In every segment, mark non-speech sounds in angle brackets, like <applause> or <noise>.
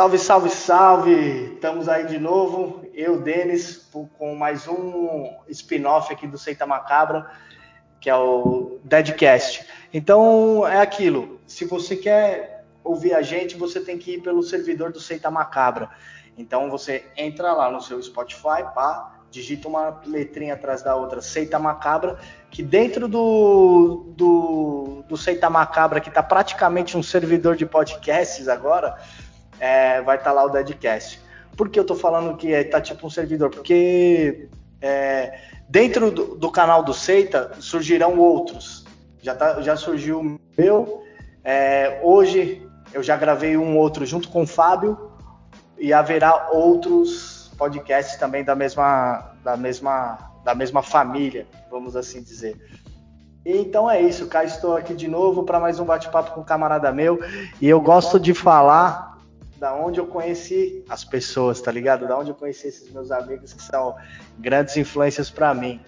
Salve, salve, salve! Estamos aí de novo, eu, Denis, com mais um spin-off aqui do Seita Macabra, que é o Deadcast. Então, é aquilo, se você quer ouvir a gente, você tem que ir pelo servidor do Seita Macabra. Então, você entra lá no seu Spotify, pá, digita uma letrinha atrás da outra, Seita Macabra, que dentro do, do, do Seita Macabra, que está praticamente um servidor de podcasts agora, é, vai estar tá lá o Deadcast. Por que eu estou falando que está é, tipo um servidor? Porque é, dentro do, do, canal do Seita surgirão outros. Já, tá, já surgiu o meu. É, hoje eu já gravei um outro junto com o Fábio e haverá outros podcasts também da mesma, da mesma, da mesma família, vamos assim dizer. Então é isso, cá estou aqui de novo para mais um bate-papo com um camarada meu e eu gosto de falar da onde eu conheci as pessoas, tá ligado? Da onde eu conheci esses meus amigos que são grandes influências para mim.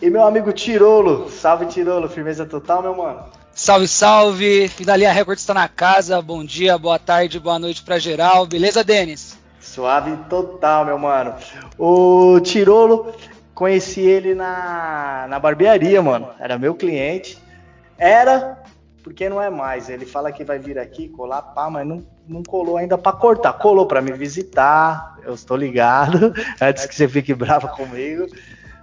E meu amigo Tirolo, salve Tirolo, firmeza total, meu mano. Salve, salve! Fidalia Records está na casa. Bom dia, boa tarde, boa noite para geral. Beleza, Denis? Suave total, meu mano. O Tirolo, conheci ele na, na barbearia, mano. Era meu cliente. Era, porque não é mais. Ele fala que vai vir aqui colar, pá, mas não, não colou ainda para cortar. Colou para me visitar, eu estou ligado, <laughs> antes que você fique brava comigo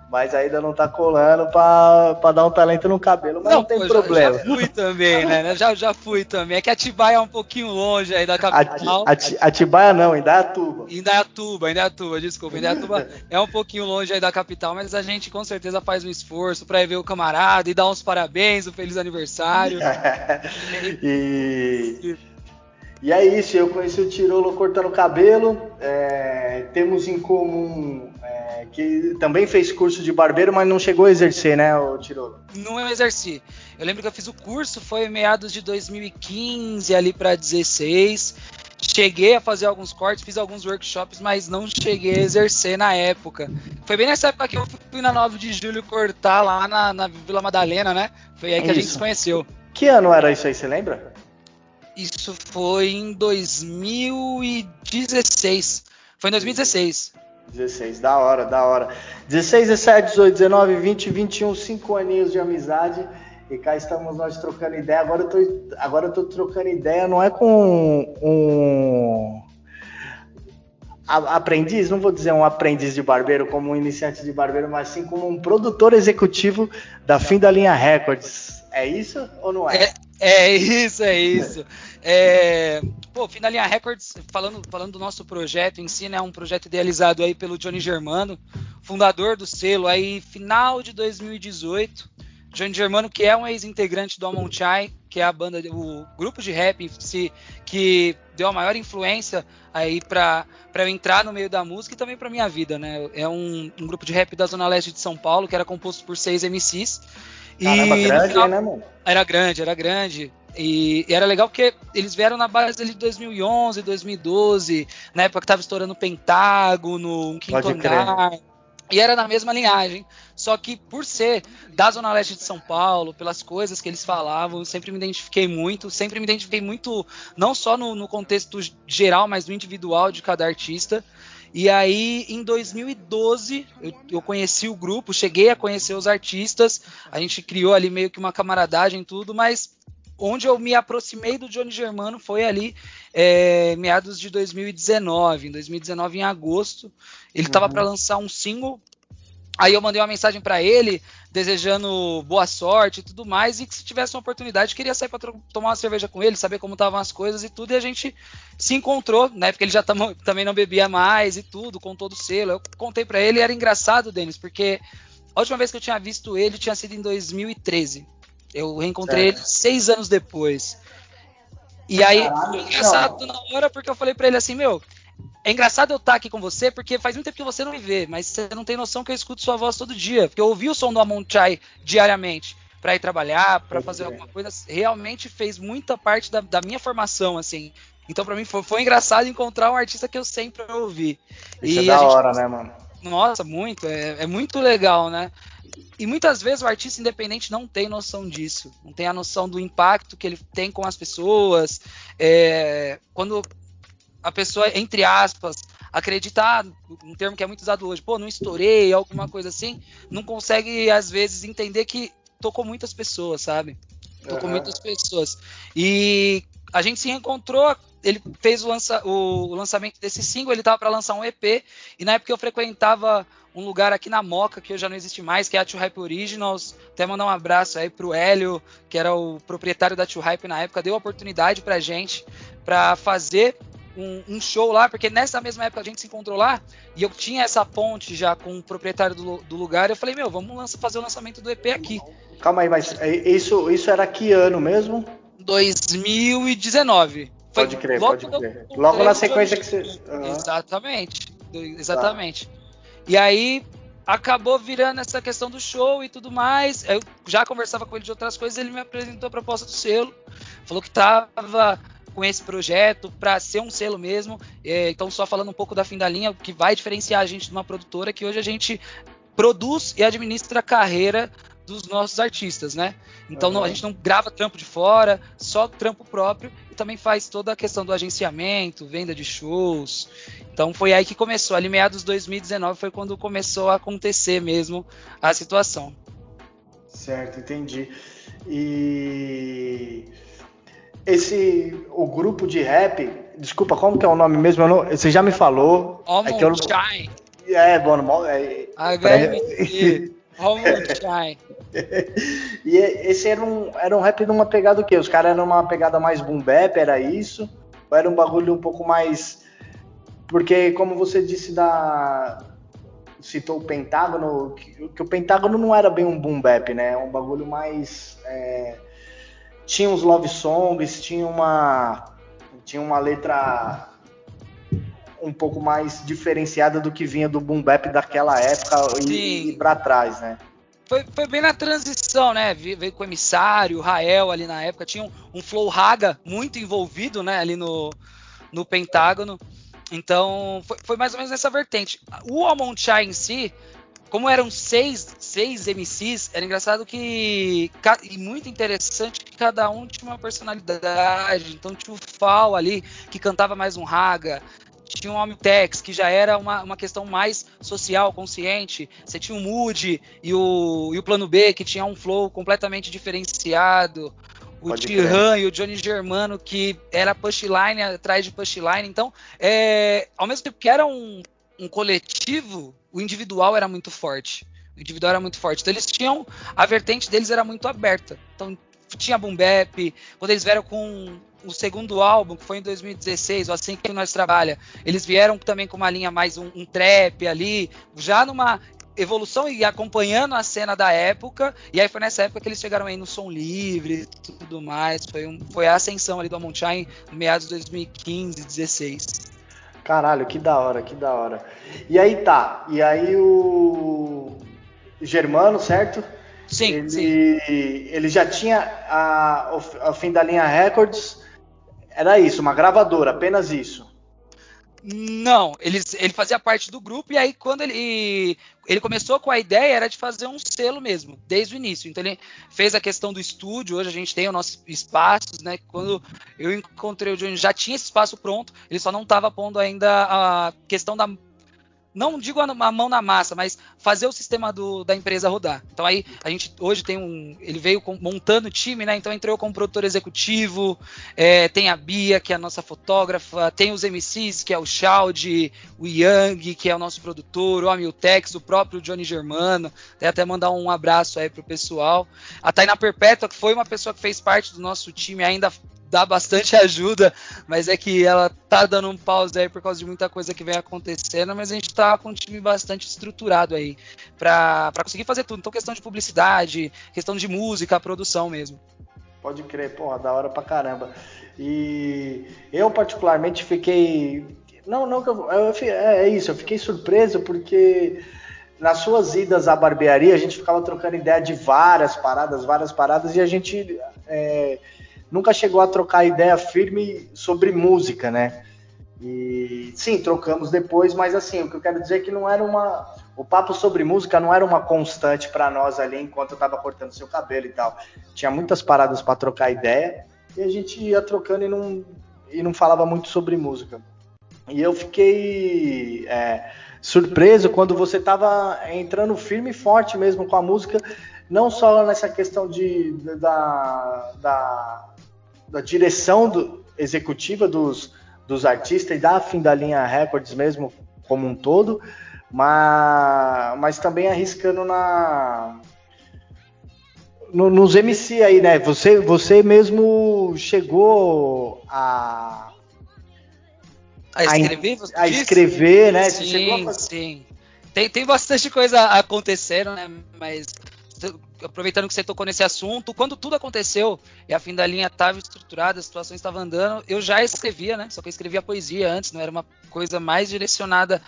mas ainda não tá colando pra, dar um talento no cabelo, mas não, não tem pô, problema. Já, já, fui também, né? <laughs> Já, já fui também. É que Atibaia é um pouquinho longe aí da capital. Ati, Atibaia não, Indaiatuba. Indaiatuba, Indaiatuba, desculpa. Indaiatuba <laughs> é um pouquinho longe aí da capital, mas a gente com certeza faz um esforço pra ir ver o camarada e dar uns parabéns, um feliz aniversário. e... E é isso, eu conheci o Tirolo cortando cabelo, é, temos em comum é, que também fez curso de barbeiro, mas não chegou a exercer, né, o Tirolo? Não exerci. Eu lembro que eu fiz o curso, foi em meados de 2015 ali para 16. Cheguei a fazer alguns cortes, fiz alguns workshops, mas não cheguei a exercer na época. Foi bem nessa época que eu fui na 9 de julho cortar lá na, na Vila Madalena, né? Foi aí que a gente se conheceu. Que ano era isso aí, você lembra? Isso foi em 2016. Foi em 2016. 16, da hora, da hora. 16, 17, 18, 19, 20, 21, 5 aninhos de amizade. E cá estamos nós trocando ideia. Agora eu tô, agora eu tô trocando ideia, não é com um aprendiz, não vou dizer um aprendiz de barbeiro como um iniciante de barbeiro, mas sim como um produtor executivo da Fim da Linha Records. É isso ou não é? É, é isso, é isso. É, pô, Finalinha Records, falando, falando do nosso projeto em si, né? Um projeto idealizado aí pelo Johnny Germano, fundador do selo aí, final de 2018. Johnny Germano, que é um ex-integrante do Amon Chai, que é a banda, o grupo de rap si, que deu a maior influência aí para eu entrar no meio da música e também para minha vida, né? É um, um, grupo de rap da Zona Leste de São Paulo, que era composto por seis MCs. Caramba, e grande, final, né, mano? Era grande, era grande. E, e, era legal porque eles vieram na base ali de 2011, 2012, na época que tava estourando Pentágono, um quinto andar. E era na mesma linhagem. Só que por ser da Zona Leste de São Paulo, pelas coisas que eles falavam, eu sempre me identifiquei muito. Sempre me identifiquei muito, não só no, no contexto geral, mas no individual de cada artista. E aí, em 2012, eu, eu, conheci o grupo, cheguei a conhecer os artistas, a gente criou ali meio que uma camaradagem tudo, mas onde eu me aproximei do Johnny Germano foi ali é, meados de 2019. Em 2019, em agosto, ele estava uhum. para lançar um single. Aí eu mandei uma mensagem para ele, desejando boa sorte e tudo mais, e que se tivesse uma oportunidade, queria sair para tomar uma cerveja com ele, saber como estavam as coisas e tudo, e a gente se encontrou, né? Porque ele já tamo, também não bebia mais e tudo, com todo o selo. Eu contei para ele, e era engraçado, Denis, porque a última vez que eu tinha visto ele tinha sido em 2013. Eu reencontrei ele seis anos depois. E aí, Caralho, engraçado na hora, porque eu falei para ele assim, meu, é engraçado eu estar tá aqui com você, porque faz muito tempo que você não me vê, mas você não tem noção que eu escuto sua voz todo dia. Porque eu ouvi o som do Amon Chai diariamente para ir trabalhar, para fazer alguma coisa. Realmente fez muita parte da, da minha formação, assim. Então, para mim, foi, foi, engraçado encontrar um artista que eu sempre ouvi. Isso e é da hora, né, mano? Nossa, muito. É, é muito legal, né? E muitas vezes o artista independente não tem noção disso, não tem a noção do impacto que ele tem com as pessoas. É, quando a pessoa, entre aspas, acreditar, um termo que é muito usado hoje, pô, não estourei, alguma coisa assim, não consegue, às vezes, entender que tocou muitas pessoas, sabe? Tocou uhum. muitas pessoas. E a gente se reencontrou, ele fez o, lança, o, o lançamento desse single, ele tava para lançar um EP, e na época eu frequentava um lugar aqui na Moca, que hoje já não existe mais, que é a Too Hype Originals. Até mandar um abraço aí pro Hélio, que era o proprietário da Too Hype na época, deu a oportunidade pra gente para fazer um, um, show lá, porque nessa mesma época a gente se encontrou lá e eu tinha essa ponte já com o proprietário do, do lugar. Eu falei, meu, vamos lança, fazer o lançamento do EP aqui. Calma aí, mas é, isso, isso era que ano mesmo? 2019. Foi pode crer, logo pode crer. Logo na sequência que você. Uhum. Exatamente. Exatamente. Tá. E aí acabou virando essa questão do show e tudo mais. Eu já conversava com ele de outras coisas, ele me apresentou a proposta do selo, falou que estava com esse projeto para ser um selo mesmo. É, então, só falando um pouco da fim da linha, o que vai diferenciar a gente de uma produtora, é que hoje a gente produz e administra a carreira dos nossos artistas, né? Então uhum. não, a gente não grava trampo de fora, só trampo próprio e também faz toda a questão do agenciamento, venda de shows. Então foi aí que começou, ali meados de 2019 foi quando começou a acontecer mesmo a situação. Certo, entendi. E esse o grupo de rap, desculpa, como que é o nome mesmo? Não, você já me falou. Almond é que eu, Shine. É, bom, é. Almond Shine. <laughs> e esse era um, era um rap numa pegada o quê? Os caras eram uma pegada mais boom bap, era isso? Ou era um bagulho um pouco mais... Porque, como você disse da... Citou o Pentágono, que, que o Pentágono não era bem um boom bap, né? É um bagulho mais... É tinha uns love songs, tinha uma tinha uma letra um pouco mais diferenciada do que vinha do boom bap daquela época e, e para trás, né? Foi, foi, bem na transição, né? Veio com o emissário, o Rael ali na época, tinha um, um flow raga muito envolvido, né? Ali no, no Pentágono. Então, foi, foi mais ou menos nessa vertente. O Almond Chai em si, como eram seis, seis MCs, era engraçado que. E muito interessante que cada um tinha uma personalidade. Então tinha o Fal ali, que cantava mais um raga. Tinha o Homem Tex, que já era uma, uma questão mais social, consciente. Você tinha o Moody e o, e o Plano B, que tinha um flow completamente diferenciado. O Tiran e o Johnny Germano, que era pushline atrás de pushline. Então, é, ao mesmo tempo que era um, um coletivo, o individual era muito forte. O individual era muito forte. Então eles tinham. A vertente deles era muito aberta. Então tinha Boom. Quando eles vieram com o segundo álbum, que foi em 2016, ou assim que nós trabalha, eles vieram também com uma linha mais um, um trap ali, já numa evolução e acompanhando a cena da época. E aí foi nessa época que eles chegaram aí no som livre e tudo mais. Foi, um, foi a ascensão ali do Amonchai em meados de 2015, 16. Caralho, que da hora, que da hora. E aí tá, e aí o Germano, certo? Sim, ele, sim. Ele já tinha a, a fim da linha Records, era isso, uma gravadora, apenas isso. Não, ele, ele fazia parte do grupo e aí quando ele ele começou com a ideia era de fazer um selo mesmo, desde o início. Então ele fez a questão do estúdio, hoje a gente tem o nosso espaço, né? Quando eu encontrei o Johnny já tinha esse espaço pronto, ele só não estava pondo ainda a questão da não digo a, mão na massa, mas fazer o sistema do, da empresa rodar. Então aí a gente hoje tem um, ele veio montando o time, né? Então entrou como produtor executivo, é, tem a Bia que é a nossa fotógrafa, tem os MCs que é o Shaud, o Yang que é o nosso produtor, o Amiltex, o próprio Johnny Germano, até mandar um abraço aí pro pessoal. A Taina Perpétua que foi uma pessoa que fez parte do nosso time ainda dá bastante <laughs> ajuda, mas é que ela tá dando um pause aí por causa de muita coisa que vem acontecendo, mas a gente tá com um time bastante estruturado aí para conseguir fazer tudo. Então, questão de publicidade, questão de música, produção mesmo. Pode crer, porra, da hora pra caramba. E eu, particularmente, fiquei. Não, não, eu, eu, é, é isso, eu fiquei surpreso porque nas suas idas à barbearia a gente ficava trocando ideia de várias paradas, várias paradas, e a gente. É, nunca chegou a trocar ideia firme sobre música, né? E sim, trocamos depois, mas assim, o que eu quero dizer é que não era uma. O papo sobre música não era uma constante para nós ali enquanto eu tava cortando seu cabelo e tal. Tinha muitas paradas para trocar ideia e a gente ia trocando e não, e não falava muito sobre música. E eu fiquei é, surpreso quando você estava entrando firme e forte mesmo com a música, não só nessa questão de, da, da, da direção do, executiva dos, dos artistas e da fim da linha Records mesmo como um todo, mas, mas também arriscando na no, nos MC aí, né? Você, você mesmo chegou a a escrever, a, a escrever, né? Sim, a... sim. Tem, tem bastante coisa acontecendo, né? Mas aproveitando que você tocou nesse assunto, quando tudo aconteceu e a fim da linha estava estruturada, a situação estava andando, eu já escrevia, né? Só que eu escrevia poesia antes, não era uma coisa mais direcionada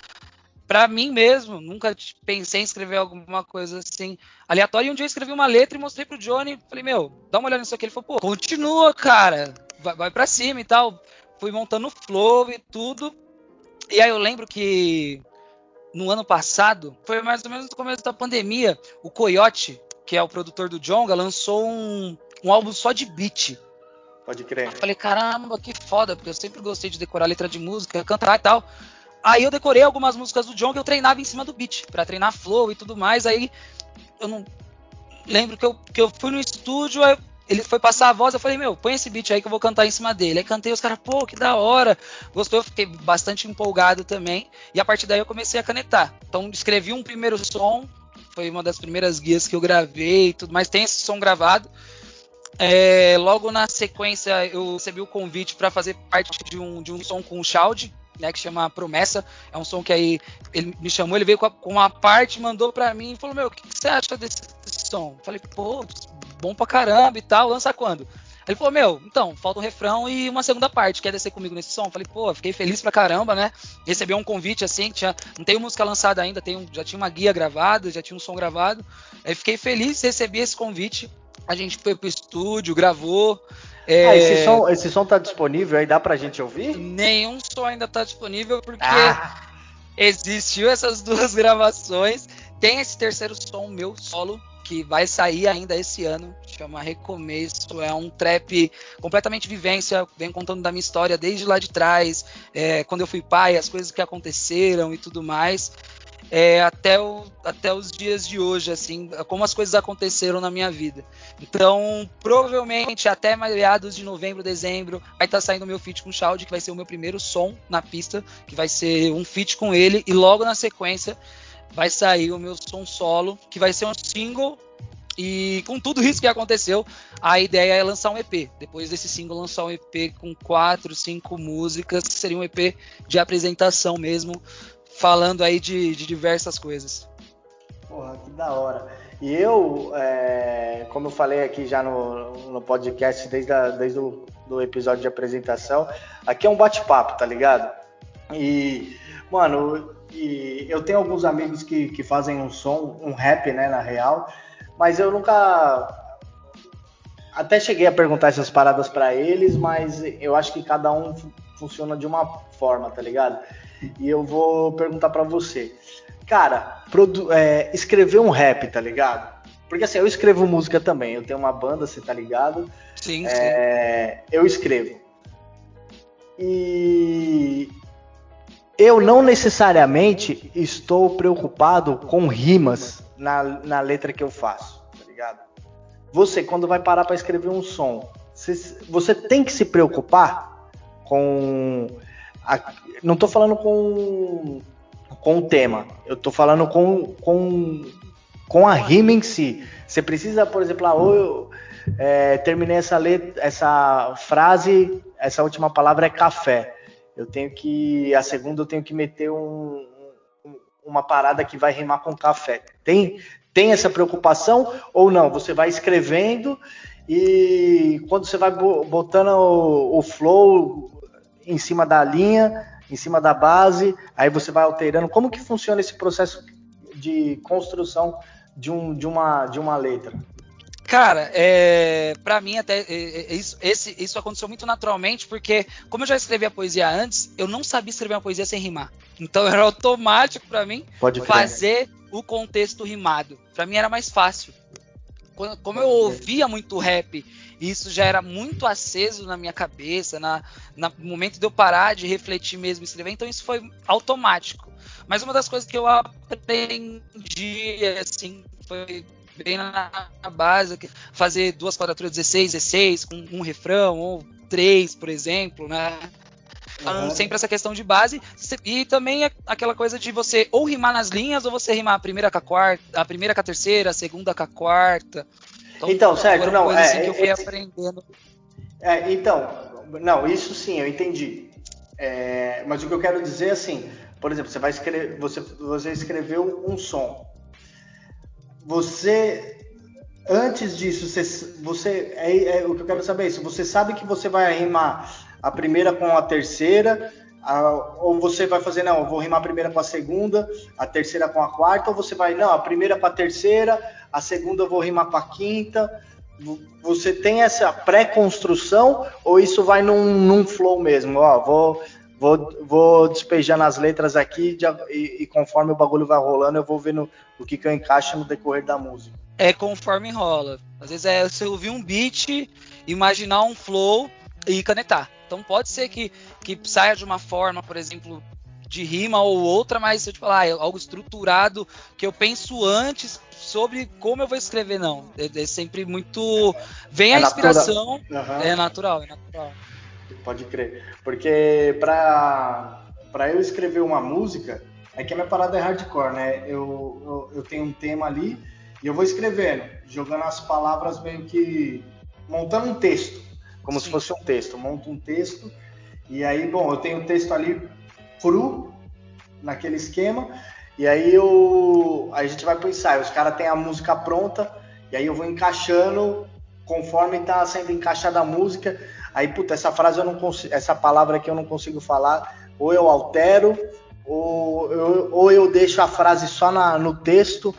para mim mesmo. Nunca pensei em escrever alguma coisa assim aleatória. E um dia eu escrevi uma letra e mostrei pro Johnny. Falei, meu, dá uma olhada nisso aqui. Ele falou, pô, continua, cara, vai, vai para cima e tal. Fui montando o flow e tudo. E aí eu lembro que no ano passado, foi mais ou menos no começo da pandemia, o Coyote, que é o produtor do Jonga, lançou um, um álbum só de beat. Pode crer. Eu falei, caramba, que foda, porque eu sempre gostei de decorar letra de música, cantar e tal. Aí eu decorei algumas músicas do que eu treinava em cima do beat, para treinar flow e tudo mais. Aí eu não lembro que eu, que eu fui no estúdio, aí ele foi passar a voz, eu falei, meu, põe esse beat aí que eu vou cantar em cima dele. Aí cantei, os caras, pô, que da hora. Gostou, eu fiquei bastante empolgado também. E a partir daí eu comecei a canetar. Então escrevi um primeiro som, foi uma das primeiras guias que eu gravei e tudo mais. Tem esse som gravado. É, logo na sequência eu recebi o convite para fazer parte de um, de um som com o Shaud, né, que chama Promessa. É um som que aí ele me chamou, ele veio com, a, com uma parte, mandou para mim e falou: Meu, o que, que, você acha desse, desse som? Eu falei: Pô, bom pra caramba e tal, lança quando? Ele falou, meu, então, falta um refrão e uma segunda parte, quer descer comigo nesse som? Eu falei, pô, fiquei feliz pra caramba, né? Recebi um convite assim, tinha, não tenho música lançada ainda, tenho, já tinha uma guia gravada, já tinha um som gravado. Aí fiquei feliz, recebi esse convite. A gente foi pro estúdio, gravou. É... Ah, esse, som, esse som tá disponível aí, dá pra gente ouvir? Nenhum som ainda tá disponível porque ah. existiu essas <laughs> duas gravações. Tem esse terceiro som meu solo que vai sair ainda esse ano, chama Recomeço. É um trap completamente vivência, vem contando da minha história desde lá de trás, é, quando eu fui pai, as coisas que aconteceram e tudo mais é, até, o, até os dias de hoje, assim, como as coisas aconteceram na minha vida. Então, provavelmente até meados de novembro, dezembro, vai estar tá saindo meu feat com o Shaud, que vai ser o meu primeiro som na pista, que vai ser um feat com ele, e logo na sequência vai sair o meu som solo, que vai ser um single. E com tudo isso que aconteceu, a ideia é lançar um EP. Depois desse single, lançar um EP com quatro, cinco músicas, que seria um EP de apresentação mesmo, falando aí de, de diversas coisas. Porra, que da hora. E eu, é, como eu falei aqui já no, no podcast desde, a, desde o do episódio de apresentação, aqui é um bate-papo, tá ligado? E, mano, e eu tenho alguns amigos que, que fazem um som, um rap, né, na real, mas eu nunca. Até cheguei a perguntar essas paradas para eles, mas eu acho que cada um funciona de uma forma, tá ligado? E eu vou perguntar para você. Cara, é, escrever um rap, tá ligado? Porque assim, eu escrevo música também. Eu tenho uma banda, você tá ligado? Sim, é, sim. Eu escrevo. E eu não necessariamente estou preocupado com rimas na, na letra que eu faço, tá ligado? Você, quando vai parar para escrever um som, você, você tem que se preocupar com a, não estou falando com, com o tema, eu estou falando com, com, com a rima em si. Você precisa, por exemplo, ah, eu é, terminei essa, letra, essa frase, essa última palavra é café. Eu tenho que. A segunda eu tenho que meter um, uma parada que vai rimar com café. Tem, tem essa preocupação ou não? Você vai escrevendo e quando você vai botando o, o flow em cima da linha, em cima da base, aí você vai alterando. Como que funciona esse processo de construção de, um, de, uma, de uma letra? Cara, é, para mim até é, é, isso, esse, isso aconteceu muito naturalmente, porque como eu já escrevia poesia antes, eu não sabia escrever uma poesia sem rimar. Então <laughs> era automático para mim Pode fazer o contexto rimado. Para mim era mais fácil. como eu ouvia muito rap, isso já era muito aceso na minha cabeça, na, na, no momento de eu parar de refletir mesmo e escrever, então isso foi automático. Mas uma das coisas que eu aprendi, assim, foi bem na, na base, fazer duas quadraturas 16, 16, com um refrão, ou três, por exemplo, né? Uhum. Sempre essa questão de base. E também aquela coisa de você ou rimar nas linhas, ou você rimar a primeira com a quarta, a primeira com a terceira, a segunda com a quarta. Então, então certo, não. É, assim que eu fui é, aprendendo. É, então, não, isso sim, eu entendi. É, mas o que eu quero dizer é assim, por exemplo, você vai escrever, você, você escreveu um som. Você antes disso, você, você é, é, o que eu quero saber é isso. Você sabe que você vai rimar a primeira com a terceira, a, ou você vai fazer, não, eu vou rimar a primeira com a segunda, a terceira com a quarta, ou você vai, não, a primeira com a terceira, a segunda eu vou rimar com a quinta. Você tem essa pré-construção ou isso vai num, num flow mesmo? Ó, vou, vou, vou despejando as letras aqui e, e, conforme o bagulho vai rolando, eu vou vendo o que, que eu encaixo no decorrer da música. É conforme rola. Às vezes é você ouvir um beat, imaginar um flow e canetar. Então pode ser que, que saia de uma forma, por exemplo, de rima ou outra, mas se eu te falar, é algo estruturado que eu penso antes sobre como eu vou escrever, não. É, é sempre muito. Vem é a inspiração. Uhum. É natural, é natural. Pode crer. Porque pra, pra eu escrever uma música, é que a minha parada é hardcore, né? Eu, eu, eu tenho um tema ali e eu vou escrevendo, jogando as palavras meio que. montando um texto como Sim. se fosse um texto. monto um texto e aí, bom, eu tenho o texto ali cru naquele esquema e aí eu, a gente vai pro ensaio. Os caras têm a música pronta e aí eu vou encaixando conforme está sendo encaixada a música. Aí, puta, essa frase eu não consigo, essa palavra aqui eu não consigo falar, ou eu altero, ou eu, ou eu deixo a frase só na, no texto,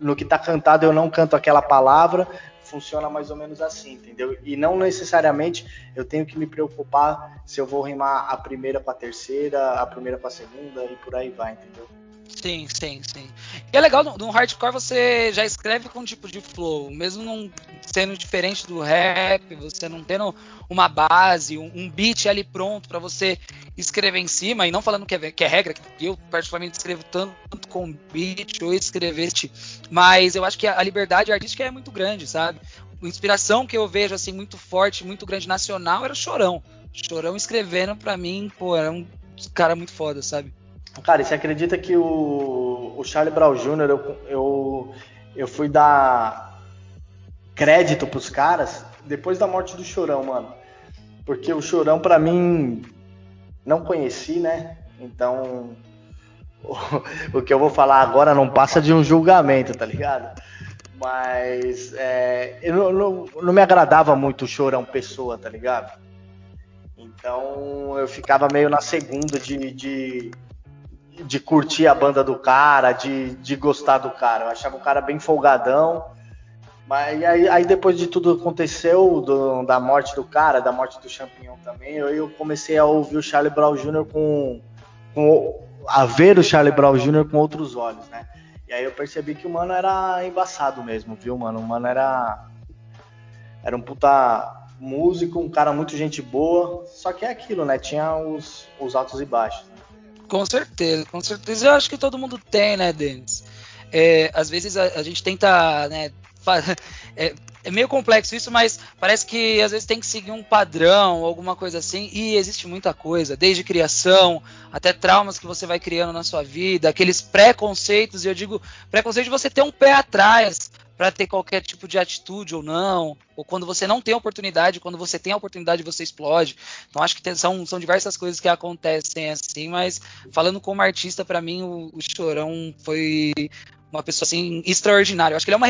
no que está cantado eu não canto aquela palavra funciona mais ou menos assim, entendeu? E não necessariamente eu tenho que me preocupar se eu vou rimar a primeira com a terceira, a primeira com a segunda e por aí vai, entendeu? Sim, sim, sim. E é legal, no, no, hardcore você já escreve com um tipo de flow, mesmo não sendo diferente do rap, você não tendo uma base, um, um beat ali pronto para você escrever em cima, e não falando que é, que é regra, que eu particularmente escrevo tanto, tanto com beat ou escreveste, mas eu acho que a, a liberdade artística é muito grande, sabe? A inspiração que eu vejo assim muito forte, muito grande nacional era Chorão. Chorão escrevendo para mim, pô, era um cara muito foda, sabe? Cara, você acredita que o, o Charlie Brown Jr., eu, eu, eu fui dar crédito pros caras depois da morte do Chorão, mano. Porque o Chorão, para mim, não conheci, né? Então, <laughs> o, o, que eu vou falar agora não passa de um julgamento, tá ligado? Mas é, eu não, não, não me agradava muito o Chorão pessoa, tá ligado? Então eu ficava meio na segunda de, de de curtir a banda do cara, de, de gostar do cara. Eu achava o cara bem folgadão. Mas aí, aí depois de tudo aconteceu, do, da morte do cara, da morte do Champignon também, eu, eu comecei a ouvir o Charlie Brown Jr. com, com a ver o Charlie Brown Jr. com outros olhos, né? E aí eu percebi que o mano era embaçado mesmo, viu, mano? O mano era era um puta músico, um cara muito gente boa, só que é aquilo, né? Tinha os, os altos e baixos. Né? Com certeza, com certeza. Eu acho que todo mundo tem, né, Denis? É, às vezes a, a, gente tenta, né, <laughs> é, é, meio complexo isso, mas parece que às vezes tem que seguir um padrão, alguma coisa assim, e existe muita coisa, desde criação até traumas que você vai criando na sua vida, aqueles preconceitos, e eu digo preconceito de você ter um pé atrás, para ter qualquer tipo de atitude ou não, ou quando você não tem oportunidade, quando você tem a oportunidade você explode. Então acho que tem, são, são diversas coisas que acontecem assim, mas falando como artista, para mim o, o Chorão foi uma pessoa assim extraordinária. Eu acho que ele é uma,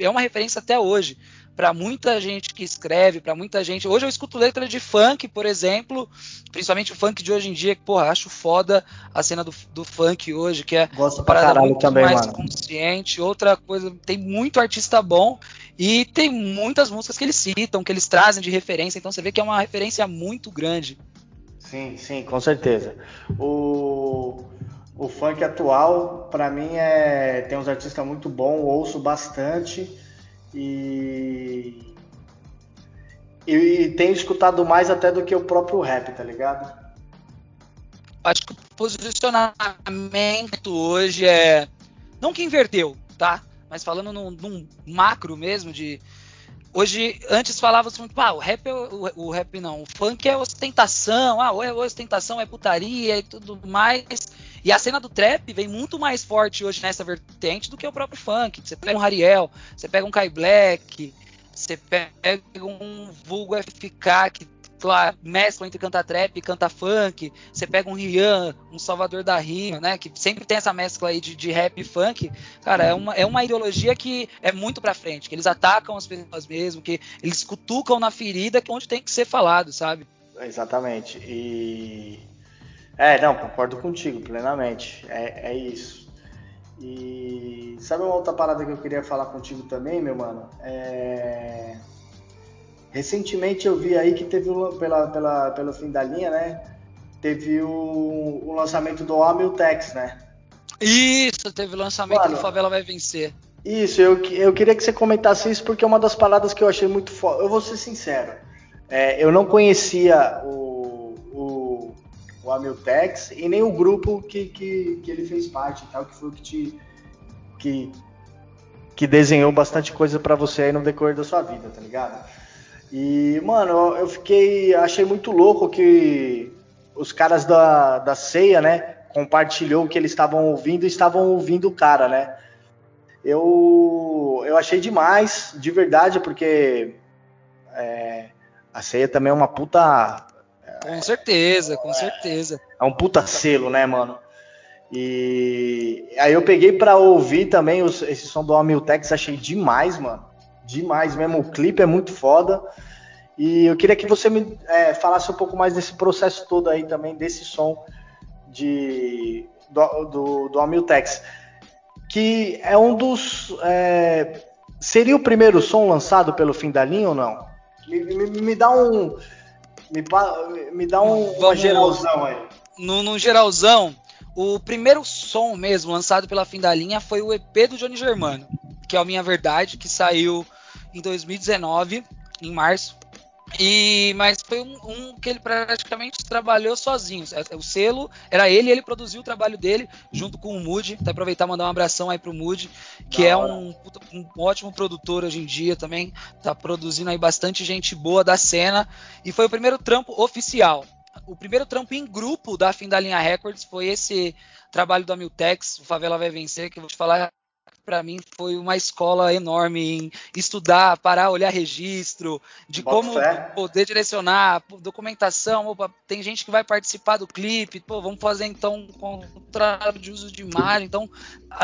é uma referência até hoje para muita gente que escreve, para muita gente. Hoje eu escuto letra de funk, por exemplo, principalmente o funk de hoje em dia, que, porra, acho foda a cena do, do funk hoje, que é Gosto pra caralho muito também, mais mano. consciente. Outra coisa, tem muito artista bom e tem muitas músicas que eles citam, que eles trazem de referência, então você vê que é uma referência muito grande. Sim, sim, com certeza. O, o funk atual, para mim, é tem uns artistas muito bons, ouço bastante. E, e, tenho escutado mais até do que o próprio rap, tá ligado? Acho que o posicionamento hoje é. Não que inverteu, tá? Mas falando num, num macro mesmo de Hoje, antes falava-se muito, ah, o rap, é, o, o, rap não, o funk é ostentação, ah, é ostentação, é putaria e tudo mais. E a cena do trap vem muito mais forte hoje nessa vertente do que o próprio funk. Você pega um Hariel, você pega um Kai Black, você pega um vulgo FK que claro, mescla entre canta trap e canta funk. Você pega um Rian, um Salvador da Rima, né? Que sempre tem essa mescla aí de, de rap e funk. Cara, é uma, é uma ideologia que é muito pra frente, que eles atacam as pessoas mesmo, que eles cutucam na ferida que é onde tem que ser falado, sabe? Exatamente. E. É, não, concordo contigo plenamente. É, é isso. E sabe uma outra parada que eu queria falar contigo também, meu mano? É Recentemente eu vi aí que teve pela, pela, pelo fim da linha, né? Teve o, o lançamento do Amiltex, né? Isso, teve o lançamento Mano, do Favela Vai Vencer. Isso, eu, eu queria que você comentasse isso porque é uma das paradas que eu achei muito foda. Eu vou ser sincero, é, eu não conhecia o, o, o Amiltex e nem o grupo que, que, que ele fez parte e tal, que foi o que te. Que, que desenhou bastante coisa para você aí no decorrer da sua vida, tá ligado? E, mano, eu fiquei. Achei muito louco que os caras da, da ceia, né? Compartilhou o que eles estavam ouvindo e estavam ouvindo o cara, né? Eu, eu achei demais, de verdade, porque é, a ceia também é uma puta. Com certeza, com certeza. É um puta selo, né, mano? E aí eu peguei para ouvir também os, esse som do Amiltex, achei demais, mano demais mesmo. O clipe é muito foda. E eu queria que você me é, falasse um pouco mais desse processo todo aí também, desse som de, do, do, do Amiltex. Que é um dos. É, seria o primeiro som lançado pelo fim da linha ou não? Me, me, me dá um. Me, me dá um, uma geralzão aí. No, no geralzão, o primeiro som mesmo lançado pela fim da linha foi o EP do Johnny Germano, que é a Minha Verdade, que saiu em 2019, em março. E, mas foi um, um, que ele praticamente trabalhou sozinho. É, o selo era ele, ele produziu o trabalho dele junto com o Moody. Até aproveitar e mandar um abração aí pro Moody, que da é um, um, ótimo produtor hoje em dia também. Tá produzindo aí bastante gente boa da cena. E foi o primeiro trampo oficial. O primeiro trampo em grupo da Fim da Linha Records foi esse trabalho do Amiltex, o Favela Vai Vencer, que eu vou te falar para mim foi uma escola enorme em estudar, parar, olhar registro, de Bota como fé. poder direcionar, documentação. Opa, tem gente que vai participar do clipe, pô, vamos fazer então um contrato de uso de imagem. Então,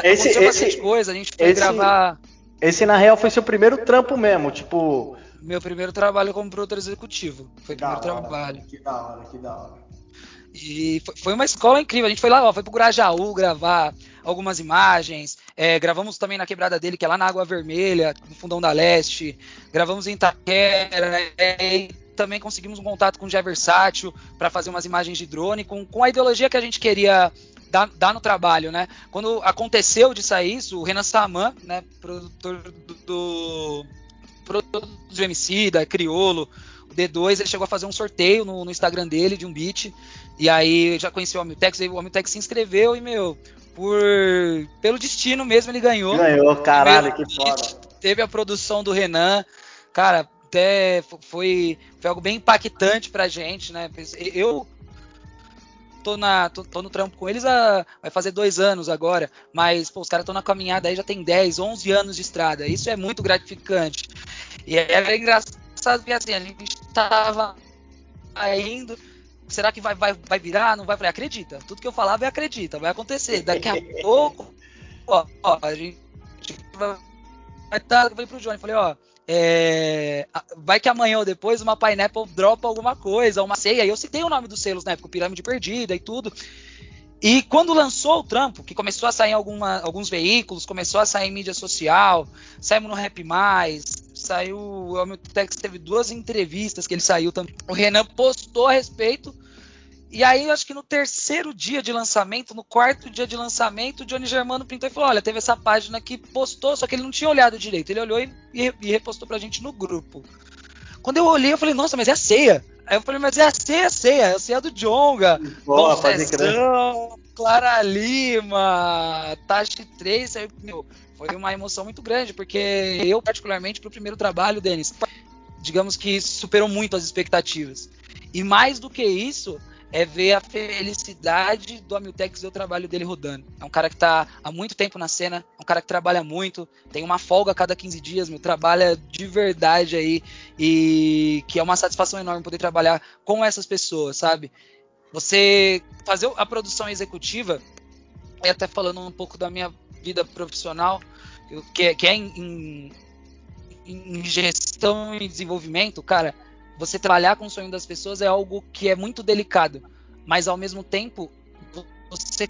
esse, aconteceu esse, bastante coisa. A gente foi esse, gravar. Esse, na real, foi seu primeiro trampo mesmo, tipo. Meu primeiro trabalho como produtor executivo. Foi o primeiro hora, trabalho. Que da hora, que da hora. E foi uma escola incrível. A gente foi lá, ó, foi pro Grajaú gravar algumas imagens. É, gravamos também na quebrada dele, que é lá na Água Vermelha, no Fundão da Leste. Gravamos em Itaquera. É, e também conseguimos um contato com o Versátil para fazer umas imagens de drone, com, com a ideologia que a gente queria dar, dar, no trabalho, né? Quando aconteceu de sair isso, o Renan Saman, né, produtor do, produtor do MC, da Criolo, o D2, ele chegou a fazer um sorteio no, no Instagram dele de um beat. E aí já conheci o Amiltex, o Amiltex se inscreveu e, meu, por pelo destino mesmo ele ganhou. Ganhou, caralho, que foda. Teve a produção do Renan, cara, até foi, foi algo bem impactante pra gente, né? Eu tô, na, tô, tô no trampo com eles há, vai fazer dois anos agora, mas pô, os caras estão na caminhada aí já tem 10, 11 anos de estrada. Isso é muito gratificante. E era engraçado porque assim, a gente tava indo será que vai, vai, vai virar? Não vai? Falei, acredita. Tudo que eu falava é acredita, vai acontecer. Daqui a <laughs> pouco, ó, ó, a gente vai estar. Eu falei pro Johnny, falei, ó. É, vai que amanhã ou depois uma Pineapple dropa alguma coisa, uma ceia. E eu citei o nome dos selos na época, Pirâmide Perdida e tudo. E quando lançou o trampo, que começou a sair em alguma, alguns veículos, começou a sair em mídia social, saímos no Rap Mais, saiu. O Tex teve duas entrevistas que ele saiu também. O Renan postou a respeito E aí, eu acho que no terceiro dia de lançamento, no quarto dia de lançamento, o Johnny Germano printou e falou: Olha, teve essa página que postou, só que ele não tinha olhado direito. Ele olhou e, e repostou pra gente no grupo. Quando eu olhei, eu falei: Nossa, mas é a ceia. Aí eu falei: Mas é a ceia, a ceia, é a ceia do Jonga. Boa. Clara Lima, Tashi 3. Aí, meu, foi uma emoção muito grande, porque eu, particularmente, pro primeiro trabalho, Denis, digamos que superou muito as expectativas. E mais do que isso, é ver a felicidade do Amiltex e o trabalho dele rodando. É um cara que está há muito tempo na cena, é um cara que trabalha muito, tem uma folga a cada 15 dias, meu, trabalha de verdade aí e que é uma satisfação enorme poder trabalhar com essas pessoas, sabe? Você fazer a produção executiva, e até falando um pouco da minha vida profissional, que é, que é em, em, em gestão e desenvolvimento, cara, você trabalhar com o sonho das pessoas é algo que é muito delicado, mas ao mesmo tempo você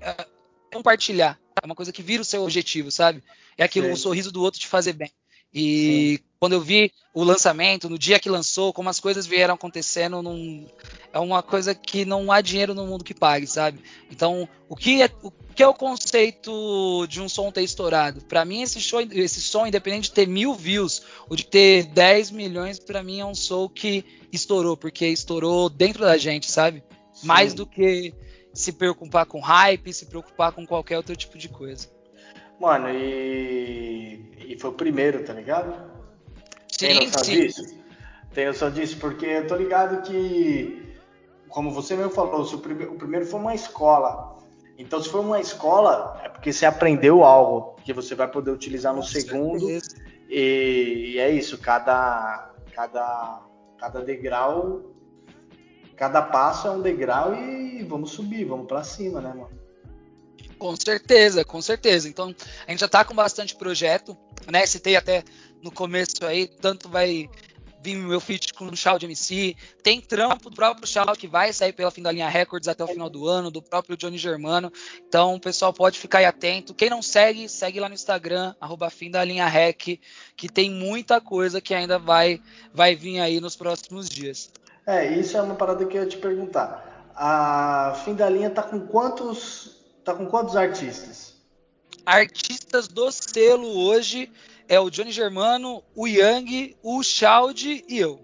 é, compartilhar é uma coisa que vira o seu objetivo, sabe? É aquilo, Sim. o sorriso do outro te fazer bem. E Sim. quando eu vi o lançamento, no dia que lançou, como as coisas vieram acontecendo, num, é uma coisa que não há dinheiro no mundo que pague, sabe? Então, o que é o, que é o conceito de um som ter estourado? Para mim, esse, show, esse som, independente de ter mil views ou de ter 10 milhões, para mim é um som que estourou, porque estourou dentro da gente, sabe? Sim. Mais do que se preocupar com hype, se preocupar com qualquer outro tipo de coisa. Mano, e, e foi o primeiro, tá ligado? Sim, Tem noção sim. disso? Tem noção disso? Porque eu tô ligado que, como você mesmo falou, o, primeiro, o primeiro foi uma escola. Então, se for uma escola, é porque você aprendeu algo que você vai poder utilizar no segundo. E, e, é isso, cada, cada, cada degrau, cada passo é um degrau e vamos subir, vamos para cima, né, mano? Com certeza, com certeza. Então, a gente já está com bastante projeto, né? Citei até no começo aí, tanto vai vir meu feat com o Shaw de MC, tem trampo do próprio Shaw que vai sair pela fim da linha Records até o final do ano, do próprio Johnny Germano. Então, o pessoal pode ficar aí atento. Quem não segue, segue lá no Instagram, arroba fim da linha Rec, que tem muita coisa que ainda vai, vai vir aí nos próximos dias. É, isso é uma parada que eu ia te perguntar. A fim da linha tá com quantos Tá com quantos artistas? Artistas do selo hoje é o Johnny Germano, o Yang, o Shaud e eu.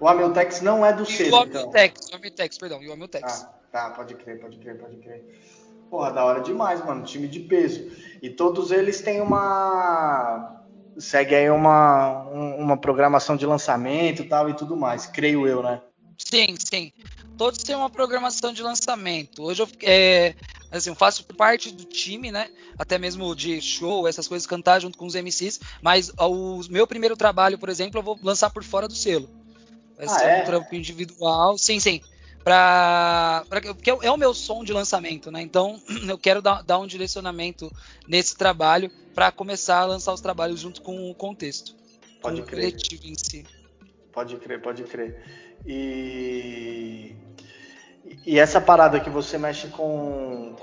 O Amiltex não é do e selo, o Amiltex, então. o Amiltex, perdão, e o Amiltex. Ah, tá, pode crer, pode crer, pode crer. Porra, da hora demais, mano, time de peso. E todos eles têm uma segue aí uma, uma programação de lançamento e tal e tudo mais, creio eu, né? Sim, sim. Todos têm uma programação de lançamento. Hoje eu, é, Assim, eu faço parte do time, né? Até mesmo de show, essas coisas, cantar junto com os MCs. Mas o meu primeiro trabalho, por exemplo, eu vou lançar por fora do selo. Vai ah, ser é? um trampo individual. Sim, sim. Pra, pra, porque é o meu som de lançamento, né? Então <clears throat> eu quero dar, dar um direcionamento nesse trabalho para começar a lançar os trabalhos junto com o contexto. Pode com crer. O em si. Pode crer, pode crer. E e essa parada que você mexe com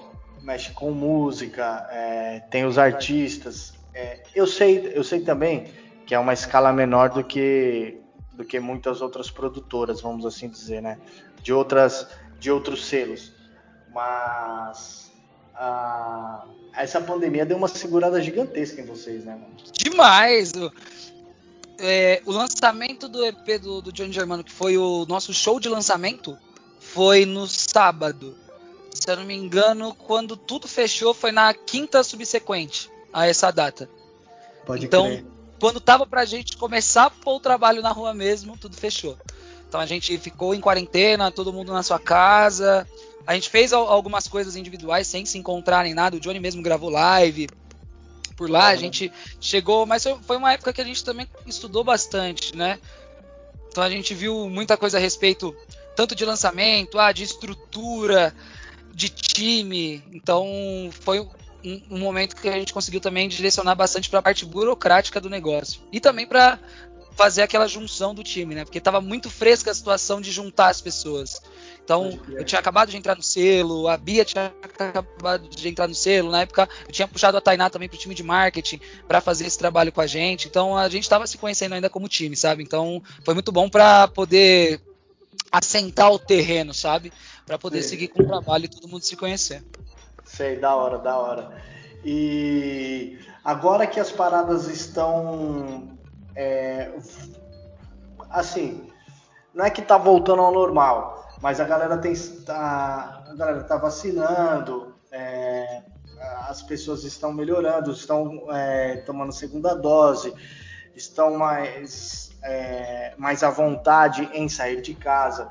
mexe com música, é, tem os artistas. É, eu sei, eu sei também que é uma escala menor do que do que muitas outras produtoras, vamos assim dizer, né? De outras de outros selos. Mas essa pandemia deu uma segurada gigantesca em vocês, né? Mano? Demais. O, é, o lançamento do EP do, do Johnny Germano, que foi o nosso show de lançamento, foi no sábado. Se eu não me engano, quando tudo fechou, foi na quinta subsequente a essa data. Pode então, crer. quando tava pra gente começar a pôr o trabalho na rua mesmo, tudo fechou. Então a gente ficou em quarentena, todo mundo na sua casa. A gente fez algumas coisas individuais sem se encontrar nem nada. O Johnny mesmo gravou live por lá. A gente chegou, mas foi uma época que a gente também estudou bastante, né? Então a gente viu muita coisa a respeito tanto de lançamento, ah, de estrutura, de time. Então foi um, um momento que a gente conseguiu também direcionar bastante para a parte burocrática do negócio e também para fazer aquela junção do time, né? Porque estava muito fresca a situação de juntar as pessoas. Então, eu tinha acabado de entrar no selo, a Bia tinha acabado de entrar no selo. Na época, eu tinha puxado a Tainá também para o time de marketing para fazer esse trabalho com a gente. Então, a gente estava se conhecendo ainda como time, sabe? Então, foi muito bom para poder assentar o terreno, sabe? Para poder Sim. seguir com o trabalho e todo mundo se conhecer. Sei, da hora, da hora. E agora que as paradas estão. É, assim, não é que tá voltando ao normal, mas a galera tem. Tá, a galera tá vacinando, é, as pessoas estão melhorando, estão é, tomando segunda dose, estão mais, é, mais à vontade em sair de casa.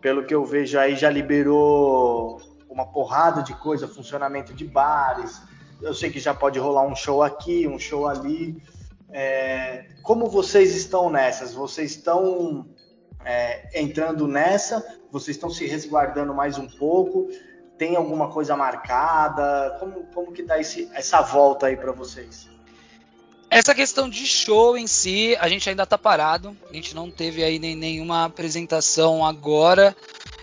Pelo que eu vejo aí, já liberou uma porrada de coisa, funcionamento de bares. Eu sei que já pode rolar um show aqui, um show ali. É, como vocês estão nessas? Vocês estão é, entrando nessa? Vocês estão se resguardando mais um pouco? Tem alguma coisa marcada? Como, como que tá esse, essa volta aí para vocês? Essa questão de show em si, a gente ainda tá parado. A gente não teve aí nem, nenhuma apresentação agora.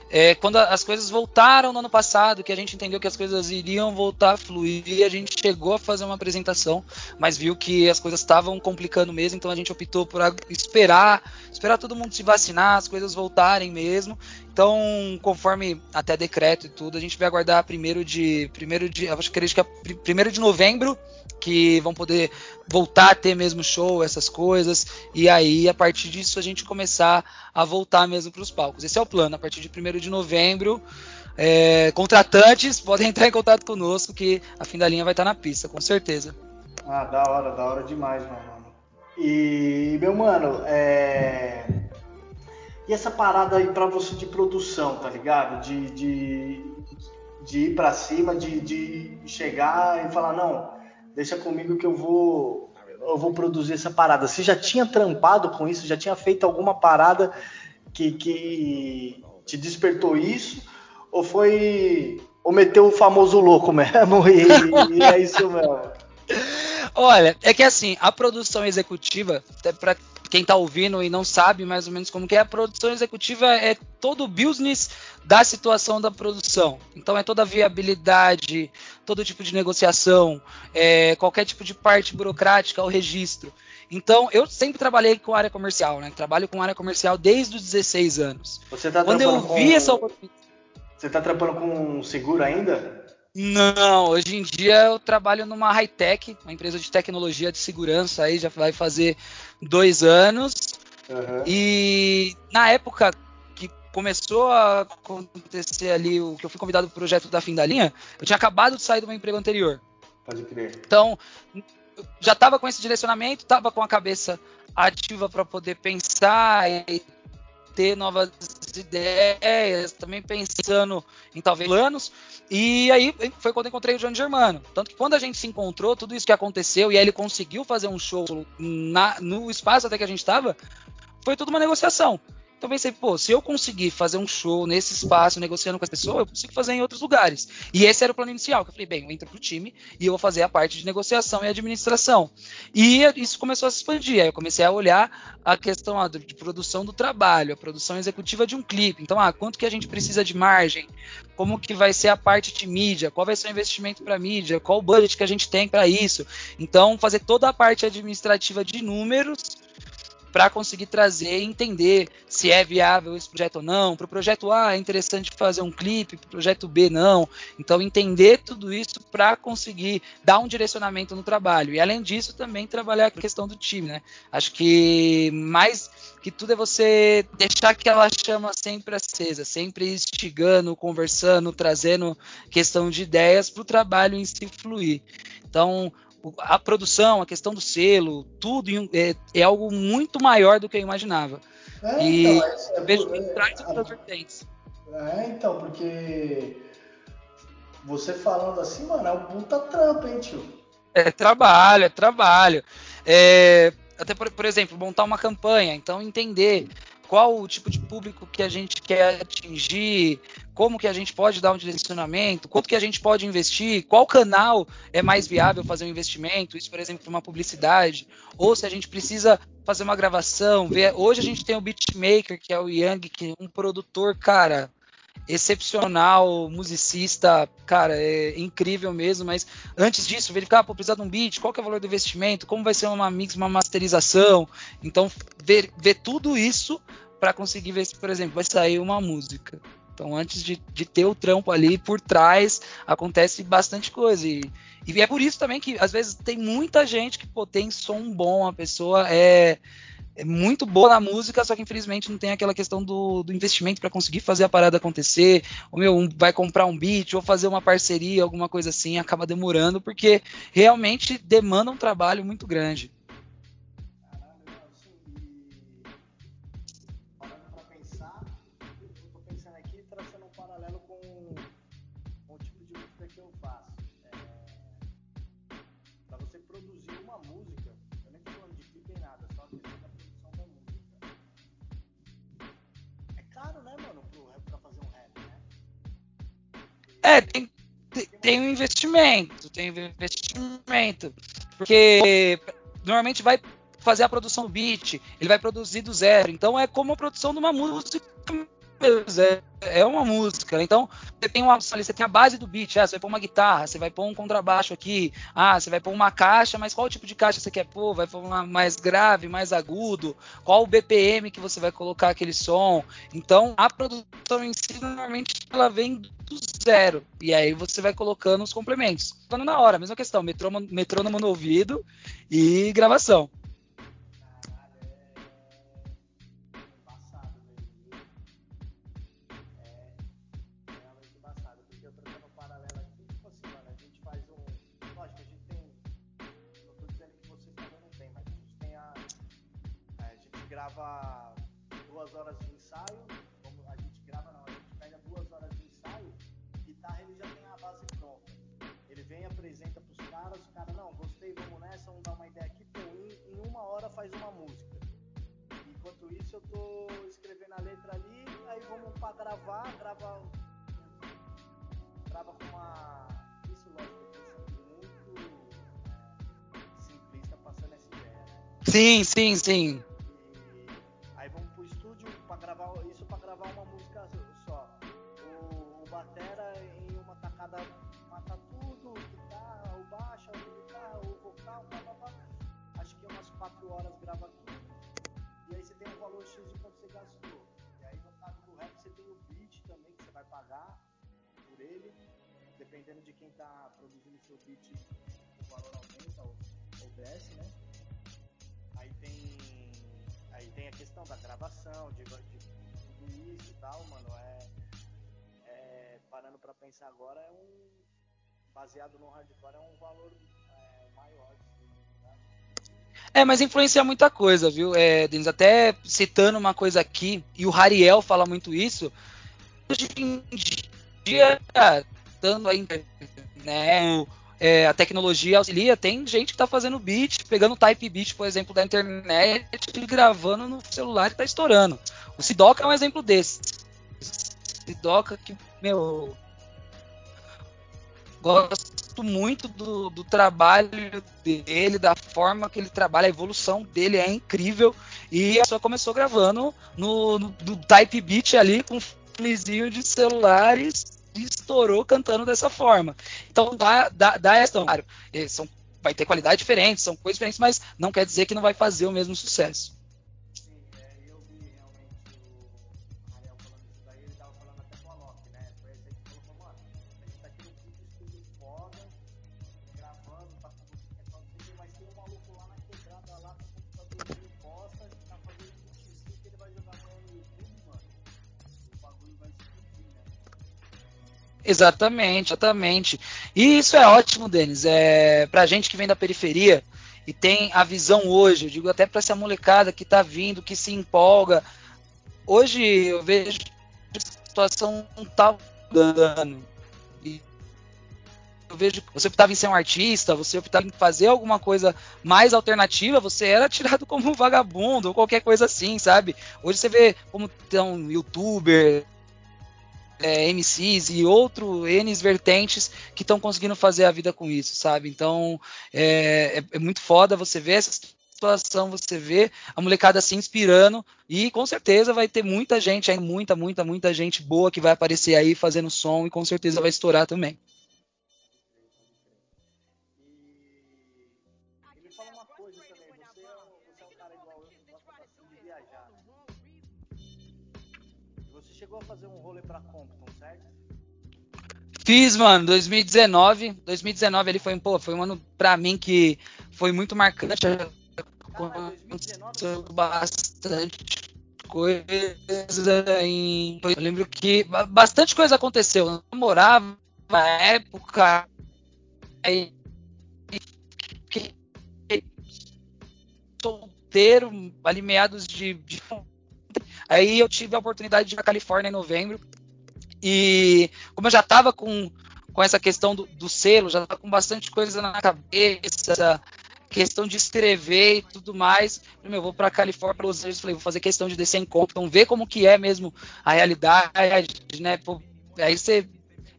É, quando as coisas voltaram no ano passado, que a gente entendeu que as coisas iriam voltar a fluir, a gente chegou a fazer uma apresentação, mas viu que as coisas estavam complicando mesmo, então a gente optou por esperar, esperar todo mundo se vacinar, as coisas voltarem mesmo. Então, conforme até decreto e tudo, a gente vai aguardar primeiro de primeiro de, acho que é primeiro de novembro que vão poder voltar a ter mesmo show, essas coisas, e aí a partir disso a gente começar a voltar mesmo para os palcos. Esse é o plano. A partir de primeiro de novembro, é, contratantes podem entrar em contato conosco que a fim da linha vai estar na pista, com certeza. Ah, da hora, da hora demais, mano. E meu mano, é e essa parada aí pra você de produção, tá ligado? De, de, de ir pra cima, de, de chegar e falar, não, deixa comigo que eu vou eu vou produzir essa parada. Você já tinha trampado com isso? Já tinha feito alguma parada que, que te despertou isso? Ou foi. Ou meteu o famoso louco mesmo <laughs> e, e é isso mesmo? Olha, é que assim, a produção executiva, para quem está ouvindo e não sabe mais ou menos como que é, a produção executiva é todo o business da situação da produção. Então é toda a viabilidade, todo tipo de negociação, é, qualquer tipo de parte burocrática, o registro. Então, eu sempre trabalhei com área comercial, né? Trabalho com área comercial desde os 16 anos. Você tá Quando eu vi com... essa oportunidade. Você está trabalhando com seguro ainda? Não, hoje em dia eu trabalho numa high-tech, uma empresa de tecnologia de segurança aí, já vai fazer dois anos. Uhum. E na época que começou a acontecer ali o que eu fui convidado para o projeto da fim da linha, eu tinha acabado de sair do meu emprego anterior. Pode crer. Então, já estava com esse direcionamento, estava com a cabeça ativa para poder pensar e ter novas ideias, também pensando em talvez planos. E aí foi quando encontrei o Johnny Germano. Tanto que quando a gente se encontrou, tudo isso que aconteceu, e aí ele conseguiu fazer um show na, no espaço até que a gente estava, foi tudo uma negociação. Então pensei, pô, se eu conseguir fazer um show nesse espaço, negociando com as pessoas, eu consigo fazer em outros lugares. E esse era o plano inicial, que eu falei, bem, eu entro pro time e eu vou fazer a parte de negociação e administração. E isso começou a se expandir. Aí eu comecei a olhar a questão ah, de produção do trabalho, a produção executiva de um clipe. Então, ah, quanto que a gente precisa de margem? Como que vai ser a parte de mídia? Qual vai ser o investimento para mídia? Qual o budget que a gente tem para isso? Então, fazer toda a parte administrativa de números para conseguir trazer e entender se é viável esse projeto ou não. Para o projeto A é interessante fazer um clipe, para o projeto B não. Então, entender tudo isso para conseguir dar um direcionamento no trabalho. E além disso, também trabalhar a questão do time, né? Acho que mais que tudo é você deixar aquela chama sempre acesa, sempre instigando, conversando, trazendo questão de ideias para o trabalho em si fluir. Então, a produção, a questão do selo, tudo é, é algo muito maior do que eu imaginava. É, e então, é, é, vejo que traz outras vertentes. É, então, porque você falando assim, mano, é um puta trampo, hein, tio? É trabalho, é trabalho. É, até, por, por exemplo, montar uma campanha, então entender qual o tipo de público que a gente quer atingir, como que a gente pode dar um direcionamento, quanto que a gente pode investir, qual canal é mais viável fazer um investimento, isso, por exemplo, para uma publicidade, ou se a gente precisa fazer uma gravação, ver, hoje a gente tem o beatmaker, que é o Yang, que é um produtor, cara, excepcional, musicista, cara, é incrível mesmo, mas antes disso, verificar, pô, precisar de um beat, qual que é o valor do investimento, como vai ser uma mix, uma masterização, então ver, ver tudo isso para conseguir ver se, por exemplo, vai sair uma música. Então, antes de, de ter o trampo ali por trás, acontece bastante coisa. E, e é por isso também que, às vezes, tem muita gente que pô, tem som bom, a pessoa é, é muito boa na música, só que infelizmente não tem aquela questão do, do investimento para conseguir fazer a parada acontecer. Ou meu, vai comprar um beat ou fazer uma parceria, alguma coisa assim, acaba demorando, porque realmente demanda um trabalho muito grande. É, tem, tem um investimento, tem um investimento. Porque normalmente vai fazer a produção beat, ele vai produzir do zero. Então é como a produção de uma música é, é uma música. Né? Então, você tem uma você tem a base do beat, ah, você vai pôr uma guitarra, você vai pôr um contrabaixo aqui, ah, você vai pôr uma caixa, mas qual tipo de caixa você quer pôr? Vai pôr uma mais grave, mais agudo? Qual o BPM que você vai colocar aquele som? Então, a produção em si normalmente ela vem do zero. E aí você vai colocando os complementos. Falando na hora, mesma questão, metrônomo, metrônomo no ouvido e gravação. Grava duas horas de ensaio, a gente grava não, a gente pega duas horas de ensaio, guitarra ele já tem a base pronta. Ele vem, apresenta pros caras, os caras, não, gostei, vamos nessa, vamos dar uma ideia aqui, pô, em, em uma hora faz uma música. Enquanto isso eu tô escrevendo a letra ali, aí vamos pra gravar, grava. Grava com uma. Isso lógico, muito é, simplista passando essa ideia, né? Sim, sim, sim. Quatro horas grava e aí você tem um valor X de quanto você gastou. E aí no caso do rap você tem o beat também que você vai pagar por ele, dependendo de quem está produzindo o seu beat, o valor aumenta ou, ou desce, né? Aí tem, aí tem a questão da gravação, de, de tudo isso e tal, mano, é, é parando para pensar agora é um baseado no hardcore é um valor é, maior é, mas influencia muita coisa, viu, é, Denis? Até citando uma coisa aqui, e o Rariel fala muito isso. Hoje em dia, dando aí, né, é, a tecnologia auxilia, tem gente que tá fazendo beat, pegando type beat, por exemplo, da internet, e gravando no celular e tá estourando. O Sidoca é um exemplo desse. Sidoca que, meu, gosto muito do, do, trabalho dele, da forma que ele trabalha, a evolução dele é incrível. E a só começou gravando no, no, no Type Beat ali com um flizinho de celulares e estourou cantando dessa forma. Então dá, dá, dá essa. Claro, são, vai ter qualidade diferente, são coisas diferentes, mas não quer dizer que não vai fazer o mesmo sucesso. Exatamente, exatamente. E isso é ótimo, Denis. É, pra gente que vem da periferia e tem a visão hoje, eu digo até para essa molecada que tá vindo, que se empolga. Hoje eu vejo a situação não tá mudando. E eu vejo você optava em ser um artista, você optava em fazer alguma coisa mais alternativa, você era tirado como um vagabundo ou qualquer coisa assim, sabe? Hoje você vê como tem um youtuber, é, MCs e outros N vertentes que estão conseguindo fazer a vida com isso, sabe? Então é, é, é, muito foda você ver essa situação, você vê a molecada se inspirando e com certeza vai ter muita gente aí, muita, muita, muita gente boa que vai aparecer aí fazendo som e com certeza vai estourar também. Fazer um rolê pra Compton, certo? Fiz, mano, 2019. 2019 ele foi, pô, foi um ano pra mim que foi muito marcante. Aconteceu bastante coisa em. Eu lembro que bastante coisa aconteceu. Eu namorava na época. Aí, solteiro, ali meados de, de. Aí eu tive a oportunidade de ir à Califórnia em novembro. E como eu já estava com, com essa questão do, do selo, já estava com bastante coisa na cabeça, questão de escrever e tudo mais. Eu vou para Califórnia, para Los Angeles, falei, vou fazer questão de descer em Compton, ver como que é mesmo a realidade, né? Pô, aí você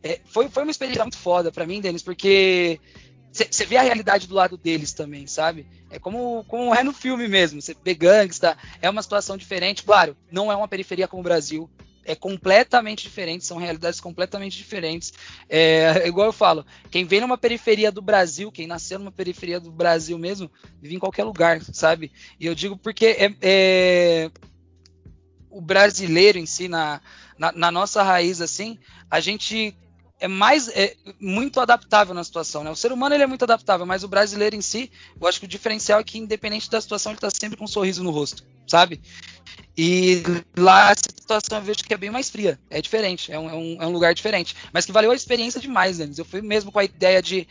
é, foi, foi uma experiência muito foda para mim, Denis, porque você vê a realidade do lado deles também, sabe? É como, como é no filme mesmo. Você vê gangsta, é uma situação diferente. Claro, não é uma periferia como o Brasil, é completamente diferente, são realidades completamente diferentes. É, igual eu falo, quem vem numa periferia do Brasil, quem nasceu numa periferia do Brasil mesmo, vive em qualquer lugar, sabe? E eu digo porque é, é o brasileiro em si, na, na, na, nossa raiz, assim, a gente é mais é muito adaptável na situação, né? O ser humano ele é muito adaptável, mas o brasileiro em si, eu acho que o diferencial é que independente da situação ele está sempre com um sorriso no rosto, sabe? E lá a situação eu vejo que é bem mais fria. É diferente, é um, é um, é um lugar diferente. Mas que valeu a experiência demais, Denis. Eu fui mesmo com a ideia de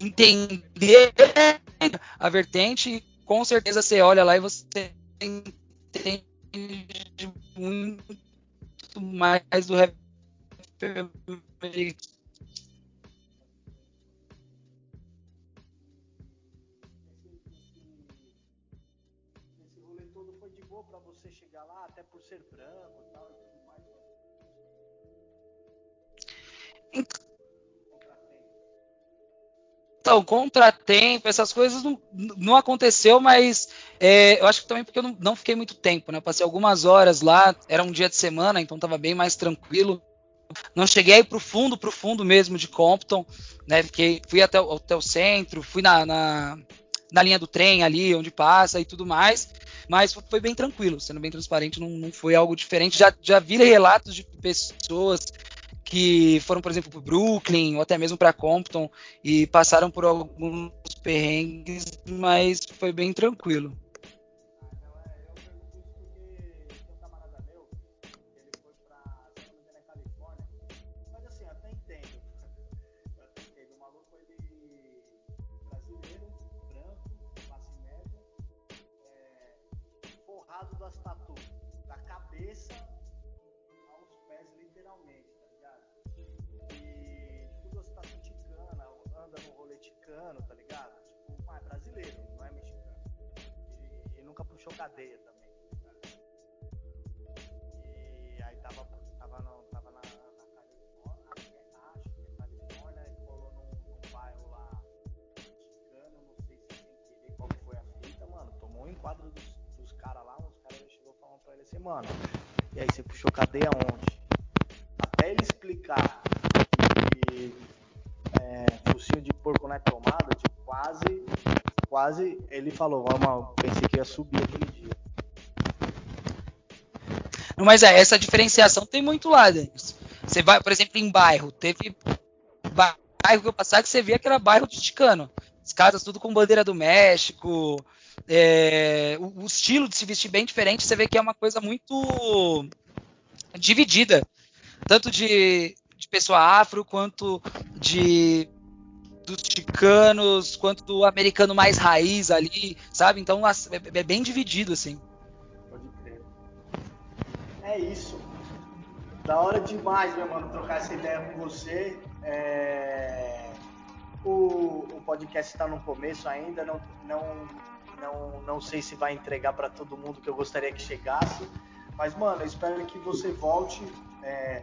entender a vertente e com certeza você olha lá e você entende muito mais do rap ser branco e tal e tudo mais. Então, contratempo, essas coisas não, não aconteceu, mas é, eu acho que também porque eu não, não, fiquei muito tempo, né? Eu passei algumas horas lá, era um dia de semana, então estava bem mais tranquilo. Não cheguei aí pro fundo, pro fundo mesmo de Compton, né? Fiquei, fui até, até o centro, fui na, na, na linha do trem ali, onde passa e tudo mais. Mas foi bem tranquilo, sendo bem transparente, não, não foi algo diferente. Já, já vi relatos de pessoas que foram, por exemplo, para Brooklyn ou até mesmo para Compton e passaram por alguns perrengues, mas foi bem tranquilo. Cadeia também, E aí tava, tava, no, tava na, na Califórnia, acho que é, que é Califórnia, e colou num, num bairro lá mexicano, não sei se sem querer qual foi a fita, mano. Tomou um enquadro dos, dos caras lá, os caras chegou falando pra ele assim, mano, e aí você puxou cadeia onde? Até ele explicar que é, focinho de porco na tomada, tipo, quase, quase ele falou, vamos, pensei que ia subir aquele dia. Mas é, essa diferenciação tem muito lá, Denis. Você vai, por exemplo, em bairro, teve bairro que eu passava que você via que era bairro de ticano. As casas tudo com bandeira do México, é, o, o, estilo de se vestir bem diferente, você vê que é uma coisa muito dividida. Tanto de de pessoa afro, quanto de dos chicanos, quanto do americano mais raiz ali, sabe? Então é, é bem dividido, assim. Pode crer. É isso. Da hora demais, meu mano, trocar essa ideia com você. É... O, o podcast está no começo ainda, não, não, não, não sei se vai entregar para todo mundo que eu gostaria que chegasse. Mas, mano, eu espero que você volte. É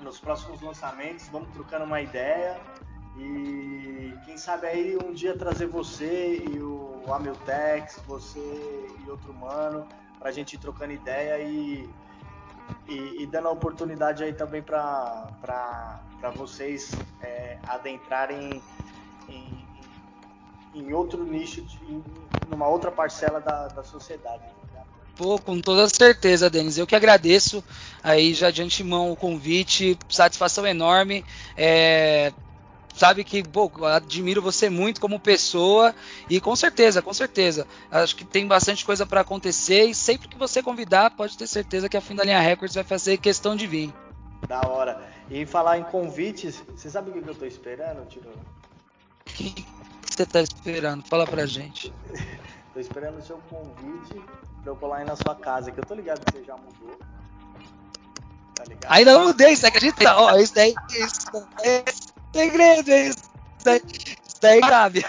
nos próximos lançamentos, vamos trocando uma ideia e quem sabe aí um dia trazer você e o Amiltex, você e outro mano, para a gente ir trocando ideia e, e, e, dando a oportunidade aí também para vocês é, adentrarem em, em, outro nicho, de, em, numa outra parcela da, da sociedade. Tá Pô, com toda certeza, Denis. Eu que agradeço aí já de antemão o convite, satisfação enorme. É, sabe que, pô, admiro você muito como pessoa e com certeza, com certeza. Acho que tem bastante coisa para acontecer e sempre que você convidar, pode ter certeza que a Fim da Linha Records vai fazer questão de vir. Da hora. E falar em convites, você sabe o que eu tô esperando, Tiro? O que você tá esperando? Fala pra gente. <laughs> tô esperando o seu convite pra eu colar aí na sua casa, que eu tô ligado que você já mudou. Tá ligado? Ainda não mudei, você acredita? Ó, isso daí, isso é segredo, isso daí, isso daí cabe.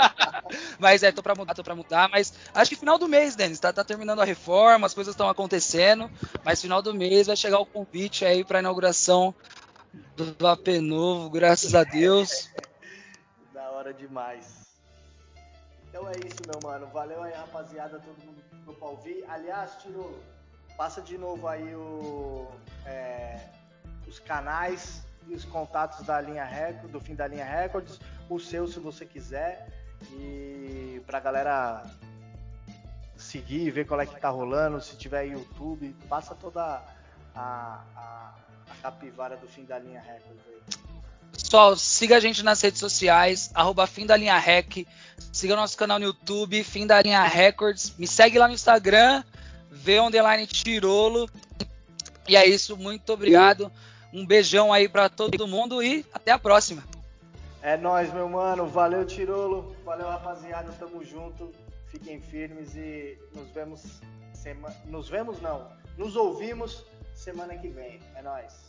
<laughs> mas é, tô pra mudar, tô pra mudar, mas acho que final do mês, Denis, tá, tá terminando a reforma, as coisas estão acontecendo, mas final do mês vai chegar o convite aí pra inauguração do AP novo, graças a Deus. <laughs> da hora demais. Então é isso, meu mano. Valeu aí, rapaziada, todo mundo que ficou pra ouvir. Aliás, Tiro, passa de novo aí o, é, os canais os contatos da linha Record, do fim da linha Records, o seu se você quiser. E pra galera seguir, ver qual é que tá rolando, se tiver YouTube, passa toda a, a, a capivara do fim da linha Records aí. Pessoal, siga a gente nas redes sociais, arroba Fim da Linha Rec. Siga nosso canal no YouTube, Fim da Linha Records. Me segue lá no Instagram, V Tirolo. E é isso, muito obrigado. Um beijão aí para todo mundo e até a próxima. É nóis, meu mano. Valeu, Tirolo. Valeu, rapaziada. Tamo junto. Fiquem firmes e nos vemos. Sema... Nos vemos, não. Nos ouvimos semana que vem. É nóis.